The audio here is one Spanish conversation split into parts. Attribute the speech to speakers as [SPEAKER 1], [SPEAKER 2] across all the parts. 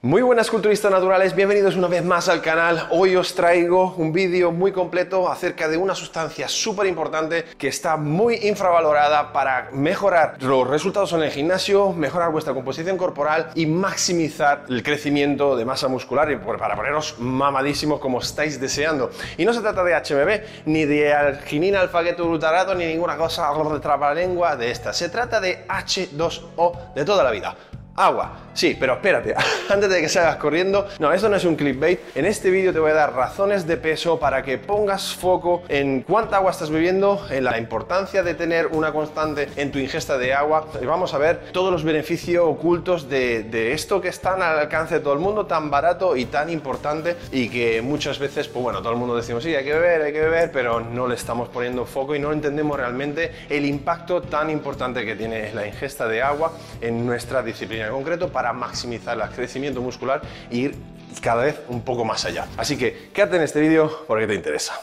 [SPEAKER 1] Muy buenas culturistas naturales, bienvenidos una vez más al canal. Hoy os traigo un vídeo muy completo acerca de una sustancia súper importante que está muy infravalorada para mejorar los resultados en el gimnasio, mejorar vuestra composición corporal y maximizar el crecimiento de masa muscular y para poneros mamadísimos como estáis deseando. Y no se trata de HMB, ni de arginina, alfagueto glutarato, ni ninguna cosa de lengua de esta. Se trata de H2O de toda la vida agua. Sí, pero espérate, antes de que salgas corriendo, no, esto no es un clickbait. En este vídeo te voy a dar razones de peso para que pongas foco en cuánta agua estás bebiendo, en la importancia de tener una constante en tu ingesta de agua. Vamos a ver todos los beneficios ocultos de, esto que está al alcance de todo el mundo, tan barato y tan importante y que muchas veces, pues bueno, todo el mundo decimos, sí, hay que beber, hay que beber, pero no le estamos poniendo foco y no entendemos realmente el impacto tan importante que tiene la ingesta de agua en nuestra disciplina concreto para maximizar el crecimiento muscular e ir cada vez un poco más allá. Así que quédate en este vídeo porque te interesa.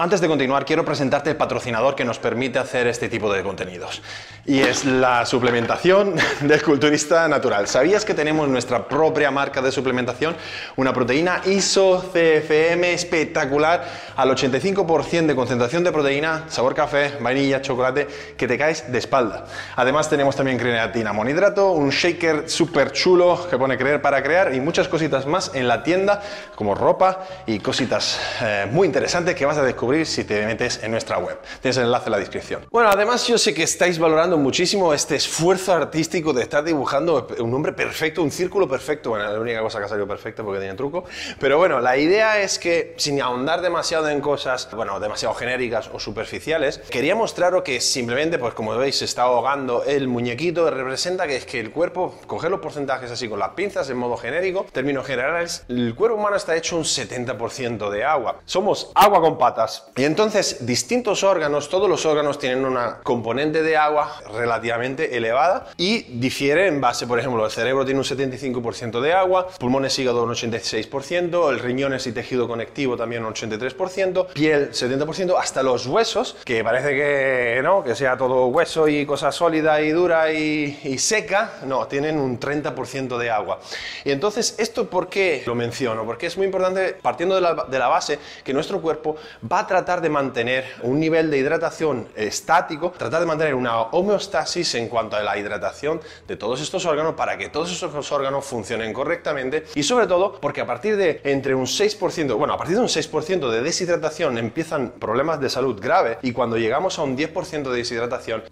[SPEAKER 1] Antes de continuar, quiero presentarte el patrocinador que nos permite hacer este tipo de contenidos. Y es la suplementación del culturista natural. ¿Sabías que tenemos nuestra propia marca de suplementación? Una proteína ISO-CFM espectacular al 85% de concentración de proteína, sabor café, vainilla, chocolate, que te caes de espalda. Además tenemos también creatina monohidrato, un shaker súper chulo que pone creer para crear y muchas cositas más en la tienda, como ropa y cositas eh, muy interesantes que vas a descubrir si te metes en nuestra web. Tienes el enlace en la descripción. Bueno, además yo sé que estáis valorando muchísimo este esfuerzo artístico de estar dibujando un nombre perfecto, un círculo perfecto. Bueno, la única cosa que ha salido perfecta porque tenía truco. Pero bueno, la idea es que sin ahondar demasiado en cosas, bueno, demasiado genéricas o superficiales, quería mostraros que simplemente, pues como veis, se está ahogando el muñequito, representa que es que el cuerpo, coger los porcentajes así con las pinzas en modo genérico, términos generales, el cuerpo humano está hecho un 70% de agua. Somos agua con patas, y entonces, distintos órganos, todos los órganos tienen una componente de agua relativamente elevada y difiere en base, por ejemplo, el cerebro tiene un 75% de agua, pulmones, hígado un 86%, el riñones y tejido conectivo también un 83%, piel 70%, hasta los huesos, que parece que no, que sea todo hueso y cosa sólida y dura y, seca, no, tienen un 30% de agua. Y entonces, ¿esto por qué lo menciono? Porque es muy importante, partiendo de la, base, que nuestro cuerpo va a tratar de mantener un nivel de hidratación estático, tratar de mantener una homeostasis en cuanto a la hidratación de todos estos órganos para que todos esos órganos funcionen correctamente y sobre todo porque a partir de entre un 6%, bueno, a partir de un 6% de deshidratación empiezan problemas de salud grave y cuando llegamos a un 10% de deshidratación,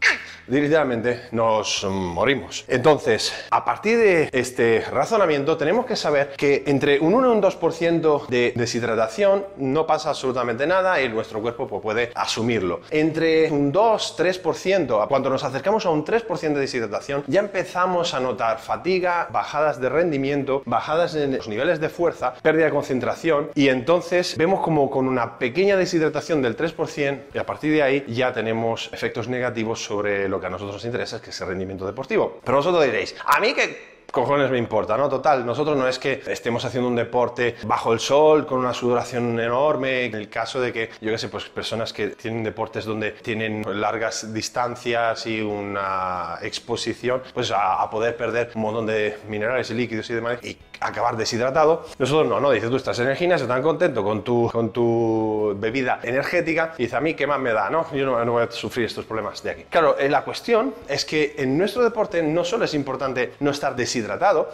[SPEAKER 1] literalmente nos morimos. Entonces, a partir de este razonamiento tenemos que saber que entre un 1 y un 2% de deshidratación no pasa absolutamente nada nuestro cuerpo pues, puede asumirlo. Entre un 2-3%, cuando nos acercamos a un 3% de deshidratación, ya empezamos a notar fatiga, bajadas de rendimiento, bajadas en los niveles de fuerza, pérdida de concentración y entonces vemos como con una pequeña deshidratación del 3% y a partir de ahí ya tenemos efectos negativos sobre lo que a nosotros nos interesa, que es el rendimiento deportivo. Pero vosotros diréis, a mí que cojones me importa, ¿no? Total, nosotros no es que estemos haciendo un deporte bajo el sol, con una sudoración enorme, en el caso de que, yo qué sé, pues personas que tienen deportes donde tienen largas distancias y una exposición, pues a, poder perder un montón de minerales y líquidos y demás, y acabar deshidratado. Nosotros no, no, dices tú estás en el gimnasio tan contento con tu, con tu bebida energética, y dice a mí, ¿qué más me da? No, yo no, voy a sufrir estos problemas de aquí. Claro, eh, la cuestión es que en nuestro deporte no solo es importante no estar deshidratado,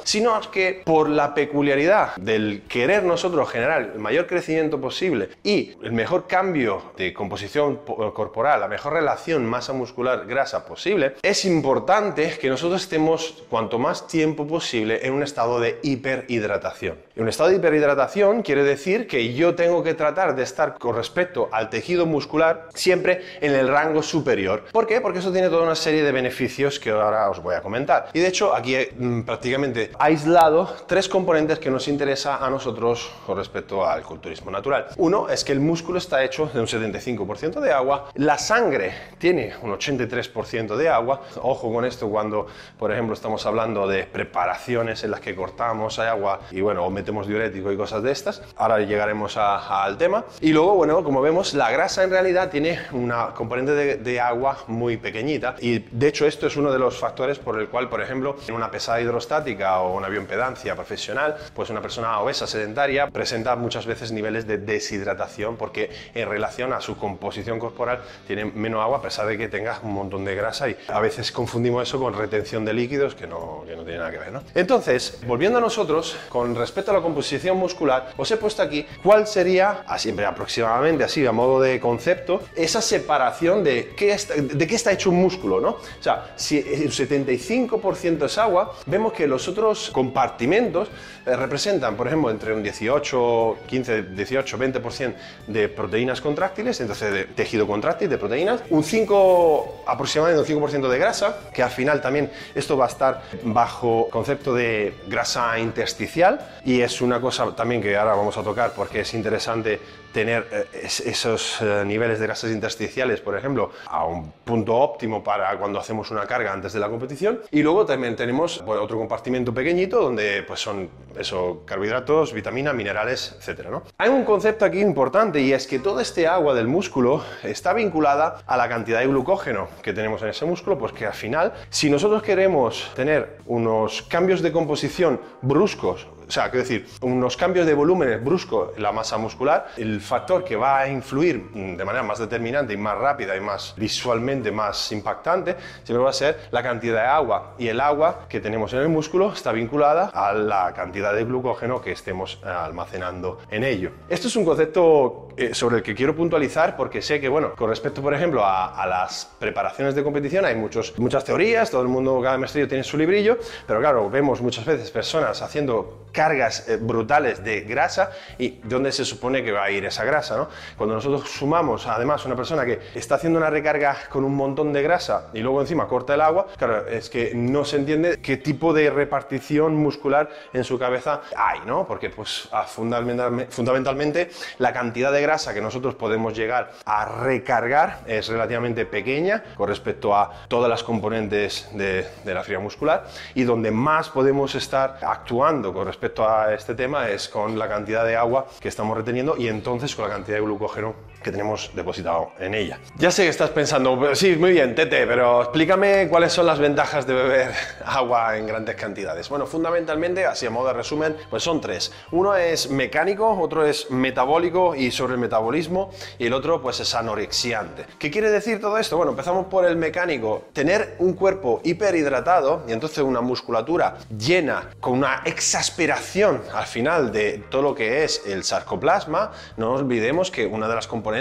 [SPEAKER 1] sino que por la peculiaridad del querer nosotros generar el mayor crecimiento posible y el mejor cambio de composición corporal, la mejor relación masa muscular grasa posible, es importante que nosotros estemos cuanto más tiempo posible en un estado de hiper hiperhidratación. Y un estado de hiperhidratación quiere decir que yo tengo que tratar de estar con respecto al tejido muscular siempre en el rango superior. ¿Por qué? Porque eso tiene toda una serie de beneficios que ahora os voy a comentar. Y de hecho aquí mm, prácticamente aislado tres componentes que nos interesa a nosotros con respecto al culturismo natural. Uno es que el músculo está hecho de un 75% de agua, la sangre tiene un 83% de agua. Ojo con esto cuando, por ejemplo, estamos hablando de preparaciones en las que cortamos agua y bueno, metemos diurético y cosas de estas. Ahora llegaremos al tema. Y luego, bueno, como vemos, la grasa en realidad tiene una componente de, agua muy pequeñita y de hecho esto es uno de los factores por el cual, por ejemplo, en una pesada prostática o una bioimpedancia profesional, pues una persona obesa sedentaria presenta muchas veces niveles de deshidratación porque en relación a su composición corporal tiene menos agua a pesar de que tenga un montón de grasa y a veces confundimos eso con retención de líquidos que no, que no tiene nada que ver. ¿no? Entonces, volviendo a nosotros, con respecto a la composición muscular, os he puesto aquí cuál sería, siempre aproximadamente así, a modo de concepto, esa separación de qué está, de qué está hecho un músculo. ¿no? O sea, si el 75% es agua, vemos que los otros compartimentos eh, representan, por ejemplo, entre un 18, 15, 18, 20% de proteínas contráctiles, entonces de tejido contráctil, de proteínas, un 5, aproximadamente un 5% de grasa, que al final también esto va a estar bajo concepto de grasa intersticial y es una cosa también que ahora vamos a tocar porque es interesante tener eh, esos eh, niveles de grasas intersticiales, por ejemplo, a un punto óptimo para cuando hacemos una carga antes de la competición. Y luego también tenemos pues, otro compartimento pequeñito donde pues, son eso, carbohidratos, vitaminas, minerales, etc. ¿no? Hay un concepto aquí importante y es que toda este agua del músculo está vinculada a la cantidad de glucógeno que tenemos en ese músculo, pues que al final, si nosotros queremos tener unos cambios de composición bruscos, o sea, quiero decir, unos cambios de volumen bruscos en la masa muscular, el factor que va a influir de manera más determinante y más rápida y más visualmente más impactante siempre va a ser la cantidad de agua. Y el agua que tenemos en el músculo está vinculada a la cantidad de glucógeno que estemos eh, almacenando en ello. Esto es un concepto eh, sobre el que quiero puntualizar porque sé que, bueno, con respecto, por ejemplo, a, las preparaciones de competición hay muchos, muchas teorías, todo el mundo, cada maestrillo tiene su librillo, pero claro, vemos muchas veces personas haciendo cargas eh, brutales de grasa y dónde se supone que va a ir esa grasa, ¿no? Cuando nosotros sumamos además una persona que está haciendo una recarga con un montón de grasa y luego encima corta el agua, claro, es que no se entiende qué tipo de repartición muscular en su cabeza hay, ¿no? Porque pues fundamentalmente la cantidad de grasa que nosotros podemos llegar a recargar es relativamente pequeña con respecto a todas las componentes de, de la fibra muscular y donde más podemos estar actuando con respecto a este tema es con la cantidad de agua que estamos reteniendo y entonces con la cantidad de glucógeno que tenemos depositado en ella. Ya sé que estás pensando, sí, muy bien, Tete, pero explícame cuáles son las ventajas de beber agua en grandes cantidades. Bueno, fundamentalmente, así a modo de resumen, pues son tres. Uno es mecánico, otro es metabólico y sobre el metabolismo, y el otro pues es anorexiante. ¿Qué quiere decir todo esto? Bueno, empezamos por el mecánico. Tener un cuerpo hiperhidratado y entonces una musculatura llena con una exasperación al final de todo lo que es el sarcoplasma, no olvidemos que una de las componentes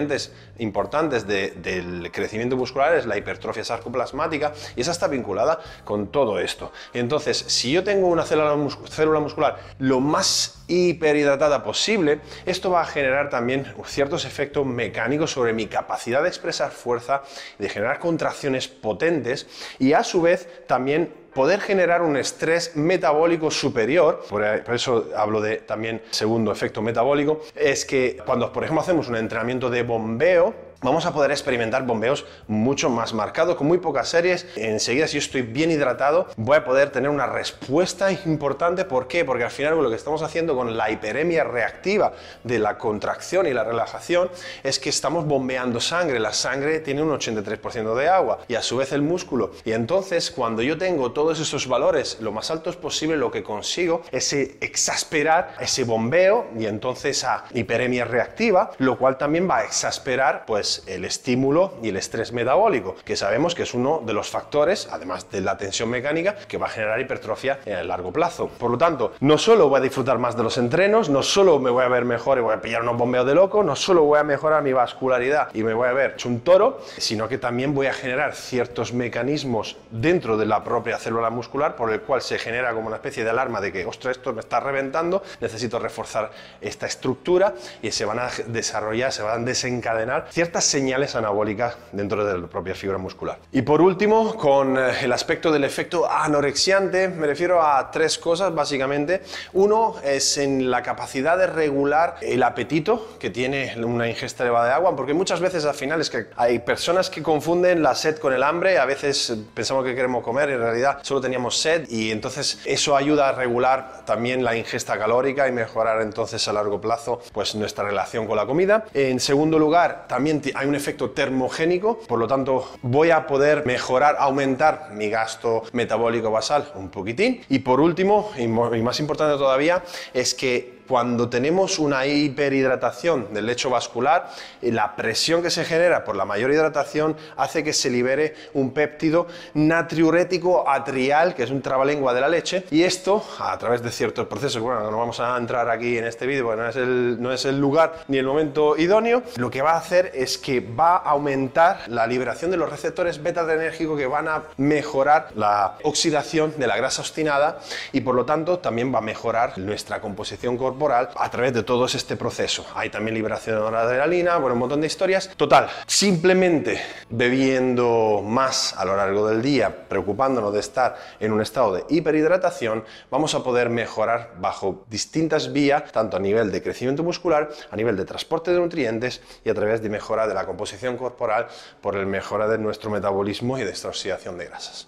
[SPEAKER 1] importantes del crecimiento muscular es la hipertrofia sarcoplasmática y esa está vinculada con todo esto. Entonces, si yo tengo una célula, célula muscular lo más hiperhidratada posible, esto va a generar también ciertos efectos mecánicos sobre mi capacidad de expresar fuerza, de generar contracciones potentes y a su vez también poder generar un estrés metabólico superior, por, eso hablo de también segundo efecto metabólico, es que cuando por ejemplo hacemos un entrenamiento de bombeo, vamos a poder experimentar bombeos mucho más marcados, con muy pocas series. Enseguida, si yo estoy bien hidratado, voy a poder tener una respuesta importante. ¿Por qué? Porque al final lo que estamos haciendo con la hiperemia reactiva de la contracción y la relajación es que estamos bombeando sangre. La sangre tiene un 83% de agua y a su vez el músculo. Y entonces, cuando yo tengo todos esos valores lo más altos posible, lo que consigo es exasperar ese bombeo y entonces a hiperemia reactiva, lo cual también va a exasperar pues el estímulo y el estrés metabólico, que sabemos que es uno de los factores, además de la tensión mecánica, que va a generar hipertrofia en el largo plazo. Por lo tanto, no solo voy a disfrutar más de los entrenos, no solo me voy a ver mejor y voy a pillar unos bombeos de loco, no solo voy a mejorar mi vascularidad y me voy a ver un toro, sino que también voy a generar ciertos mecanismos dentro de la propia célula muscular por el cual se genera como una especie de alarma de que, ostras, esto me está reventando, necesito reforzar esta estructura y se van a desarrollar, se van a desencadenar ciertas señales anabólicas dentro de la propia fibra muscular. Y por último, con eh, el aspecto del efecto anorexiante, me refiero a tres cosas básicamente. Uno es en la capacidad de regular el apetito que tiene una ingesta elevada de agua, porque muchas veces al final es que hay personas que confunden la sed con el hambre, a veces pensamos que queremos comer y en realidad solo teníamos sed y entonces eso ayuda a regular también la ingesta calórica y mejorar entonces a largo plazo pues nuestra relación con la comida. En segundo lugar, también hay un efecto termogénico, por lo tanto voy a poder mejorar, aumentar mi gasto metabólico basal un poquitín. Y por último, y más importante todavía, es que cuando tenemos una hiperhidratación del lecho vascular, la presión que se genera por la mayor hidratación hace que se libere un péptido natriurético atrial, que es un trabalengua de la leche, y esto, a través de ciertos procesos, bueno, no vamos a entrar aquí en este vídeo porque no es, el, no es el lugar ni el momento idóneo, lo que va a hacer es que va a aumentar la liberación de los receptores beta-adrenérgicos que van a mejorar la oxidación de la grasa obstinada y por lo tanto también va a mejorar nuestra composición corporal a través de todo este proceso. Hay también liberación de adrenalina, bueno, un montón de historias. Total, simplemente bebiendo más a lo largo del día, preocupándonos de estar en un estado de hiperhidratación, vamos a poder mejorar bajo distintas vías, tanto a nivel de crecimiento muscular, a nivel de transporte de nutrientes y a través de mejora de la composición corporal por el mejora de nuestro metabolismo y de esta oxidación de grasas.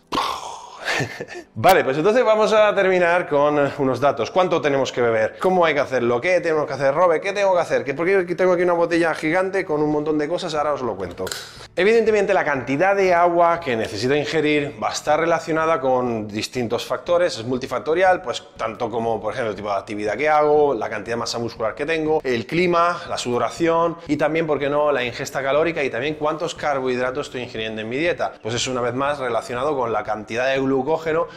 [SPEAKER 1] vale, pues entonces vamos a terminar con unos datos. ¿Cuánto tenemos que beber? ¿Cómo hay que hacerlo? ¿Qué tenemos que hacer, Robe? ¿Qué tengo que hacer? Porque tengo aquí una botella gigante con un montón de cosas, ahora os lo cuento. Evidentemente la cantidad de agua que necesito ingerir va a estar relacionada con distintos factores, es multifactorial, pues tanto como por ejemplo el tipo de actividad que hago, la cantidad de masa muscular que tengo, el clima, la sudoración y también, ¿por qué no?, la ingesta calórica y también cuántos carbohidratos estoy ingiriendo en mi dieta. Pues es una vez más relacionado con la cantidad de glucosa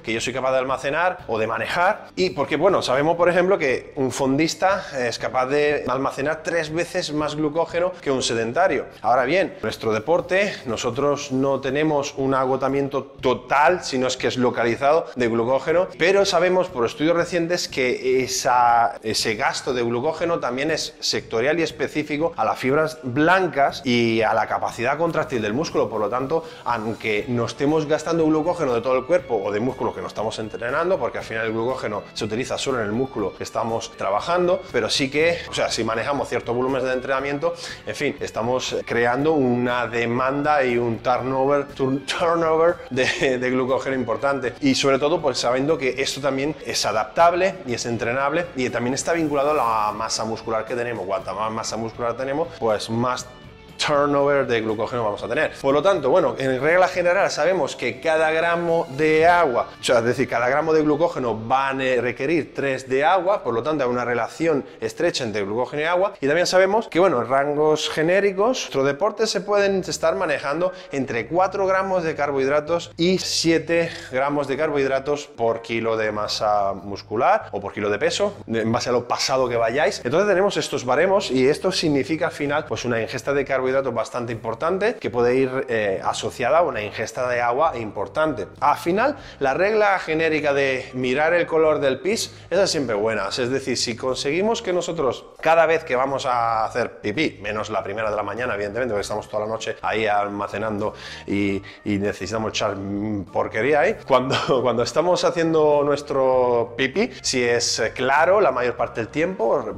[SPEAKER 1] que yo soy capaz de almacenar o de manejar. Y porque, bueno, sabemos, por ejemplo, que un fondista es capaz de almacenar tres veces más glucógeno que un sedentario. Ahora bien, nuestro deporte, nosotros no tenemos un agotamiento total, sino es que es localizado de glucógeno, pero sabemos por estudios recientes que ese gasto de glucógeno también es sectorial y específico a las fibras blancas y a la capacidad contractil del músculo. Por lo tanto, aunque no estemos gastando glucógeno de todo el cuerpo, o de músculo que no estamos entrenando, porque al final el glucógeno se utiliza solo en el músculo que estamos trabajando, pero sí que, o sea, si manejamos ciertos volúmenes de entrenamiento, en fin, estamos creando una demanda y un turnover, turnover de, de glucógeno importante. Y sobre todo, pues sabiendo que esto también es adaptable y es entrenable y también está vinculado a la masa muscular que tenemos. Cuanta más masa muscular tenemos, pues más turnover de glucógeno vamos a tener. Por lo tanto, bueno, en regla general sabemos que cada gramo de agua, o sea, es decir, cada gramo de glucógeno va a requerir 3 de agua, por lo tanto hay una relación estrecha entre glucógeno y agua. Y también sabemos que, bueno, en rangos genéricos, nuestro deporte se pueden estar manejando entre 4 gramos de carbohidratos y 7 gramos de carbohidratos por kilo de masa muscular o por kilo de peso, en base a lo pasado que vayáis. Entonces tenemos estos baremos y esto significa al final pues una ingesta de carbohidratos carbohidrato bastante importante que puede ir eh, asociada a una ingesta de agua importante. Al final, la regla genérica de mirar el color del pis, es siempre buena. Es decir, si conseguimos que nosotros cada vez que vamos a hacer pipí, menos la primera de la mañana, evidentemente, porque estamos toda la noche ahí almacenando y, necesitamos echar porquería ahí, cuando, cuando estamos haciendo nuestro pipí, si es claro la mayor parte del tiempo,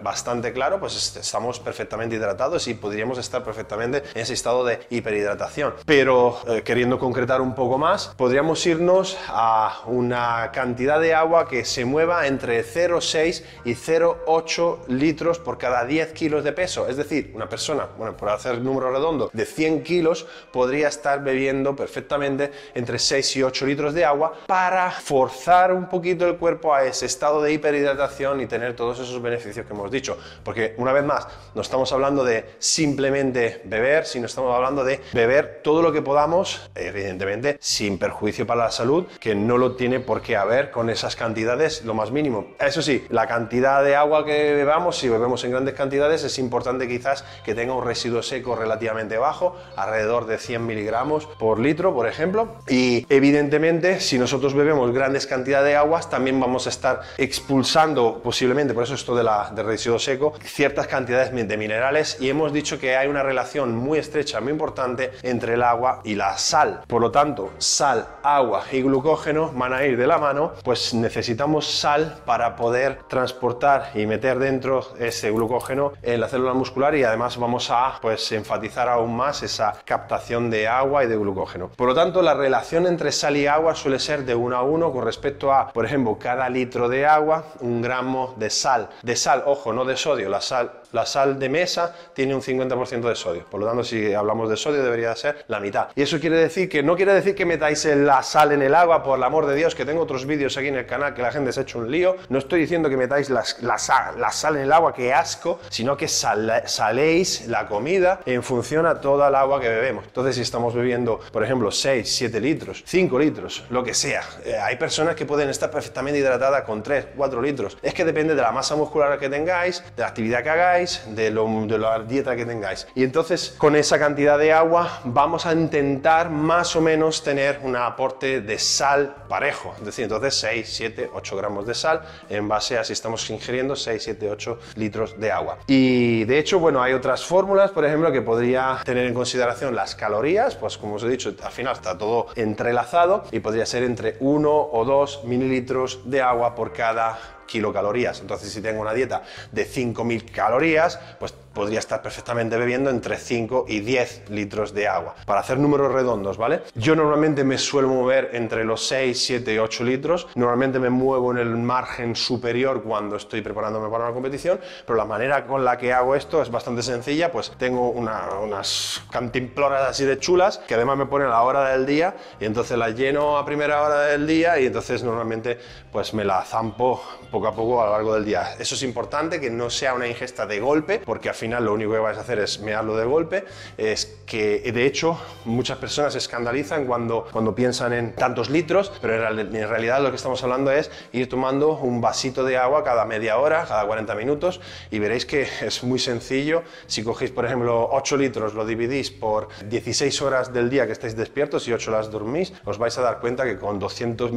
[SPEAKER 1] bastante claro, pues estamos perfectamente hidratados y podríamos estar perfectamente en ese estado de hiperhidratación. Pero eh, queriendo concretar un poco más, podríamos irnos a una cantidad de agua que se mueva entre 0,6 y 0,8 litros por cada 10 kilos de peso. Es decir, una persona, bueno, por hacer número redondo, de 100 kilos podría estar bebiendo perfectamente entre 6 y 8 litros de agua para forzar un poquito el cuerpo a ese estado de hiperhidratación y tener todos esos beneficios que hemos dicho. Porque una vez más, no estamos hablando de simplemente beber, sino estamos hablando de beber todo lo que podamos, evidentemente sin perjuicio para la salud, que no lo tiene por qué haber con esas cantidades lo más mínimo. Eso sí, la cantidad de agua que bebamos, si bebemos en grandes cantidades, es importante quizás que tenga un residuo seco relativamente bajo, alrededor de 100 miligramos por litro, por ejemplo. Y evidentemente, si nosotros bebemos grandes cantidades de aguas, también vamos a estar expulsando posiblemente, por eso esto de la, de residuo seco, ciertas cantidades de minerales y hemos dicho que hay una relación muy estrecha, muy importante entre el agua y la sal. Por lo tanto, sal, agua y glucógeno van a ir de la mano, pues necesitamos sal para poder transportar y meter dentro ese glucógeno en la célula muscular y además vamos a pues enfatizar aún más esa captación de agua y de glucógeno. Por lo tanto, la relación entre sal y agua suele ser de 1 a 1 con respecto a, por ejemplo, cada litro de agua, un gramo de sal. De sal, ojo, no de sodio, la sal La sal de mesa tiene un 50% de sodio, por lo tanto si hablamos de sodio debería ser la mitad. Y eso quiere decir que no quiere decir que metáis la sal en el agua, por el amor de Dios, que tengo otros vídeos aquí en el canal que la gente se ha hecho un lío. No estoy diciendo que metáis la, sal, en el agua, que asco, sino que saléis la comida en función a toda el agua que bebemos. Entonces si estamos bebiendo, por ejemplo, 6, 7 litros, 5 litros, lo que sea, eh, hay personas que pueden estar perfectamente hidratadas con 3, 4 litros. Es que depende de la masa muscular que tengáis, de la actividad que hagáis, de la dieta que tengáis. Y entonces con esa cantidad de agua vamos a intentar más o menos tener un aporte de sal parejo. Es decir, entonces 6, 7, 8 gramos de sal en base a si estamos ingiriendo 6, 7, 8 litros de agua. Y de hecho, bueno, hay otras fórmulas, por ejemplo, que podría tener en consideración las calorías, pues como os he dicho, al final está todo entrelazado y podría ser entre 1 o 2 mililitros de agua por cada kilocalorías. Entonces, si tengo una dieta de 5.000 calorías, pues podría estar perfectamente bebiendo entre 5 y 10 litros de agua. Para hacer números redondos, ¿vale? Yo normalmente me suelo mover entre los 6, 7 y 8 litros. Normalmente me muevo en el margen superior cuando estoy preparándome para una competición, pero la manera con la que hago esto es bastante sencilla, pues tengo unas cantimploras así de chulas que además me ponen a la hora del día y entonces las lleno a primera hora del día y entonces normalmente pues me la zampo poco a poco a lo largo del día. Eso es importante, que no sea una ingesta de golpe, porque al final lo único que vais a hacer es mearlo de golpe. Es que, de hecho, muchas personas se escandalizan cuando, cuando piensan en tantos litros, pero en realidad lo que estamos hablando es ir tomando un vasito de agua cada media hora, cada 40 minutos, y veréis que es muy sencillo. Si cogéis, por ejemplo, 8 litros, lo dividís por 16 horas del día que estáis despiertos y 8 las dormís, os vais a dar cuenta que con 200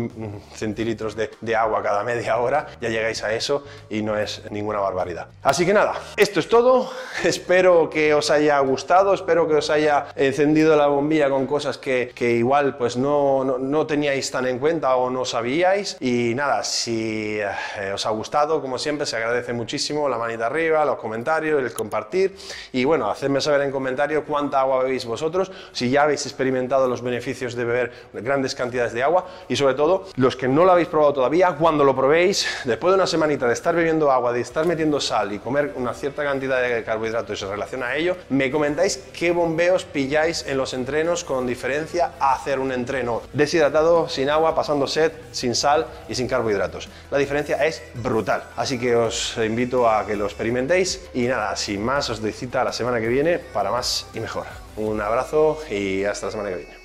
[SPEAKER 1] centilitros de agua cada media hora llegáis a eso y no es ninguna barbaridad. Así que nada, esto es todo. Espero que os haya gustado, espero que os haya encendido la bombilla con cosas que, que igual pues no, no, teníais tan en cuenta o no sabíais. Y nada, si eh, os ha gustado, como siempre, se agradece muchísimo la manita arriba, los comentarios, el compartir. Y bueno, hacedme saber en comentarios cuánta agua bebéis vosotros, si ya habéis experimentado los beneficios de beber grandes cantidades de agua y sobre todo los que no lo habéis probado todavía, cuando lo probéis, después después de una semanita de estar bebiendo agua, de estar metiendo sal y comer una cierta cantidad de carbohidratos y se relaciona a ello, me comentáis qué bombeos pilláis en los entrenos con diferencia a hacer un entreno deshidratado, sin agua, pasando sed, sin sal y sin carbohidratos. La diferencia es brutal, así que os invito a que lo experimentéis y nada, sin más os doy cita la semana que viene para más y mejor. Un abrazo y hasta la semana que viene.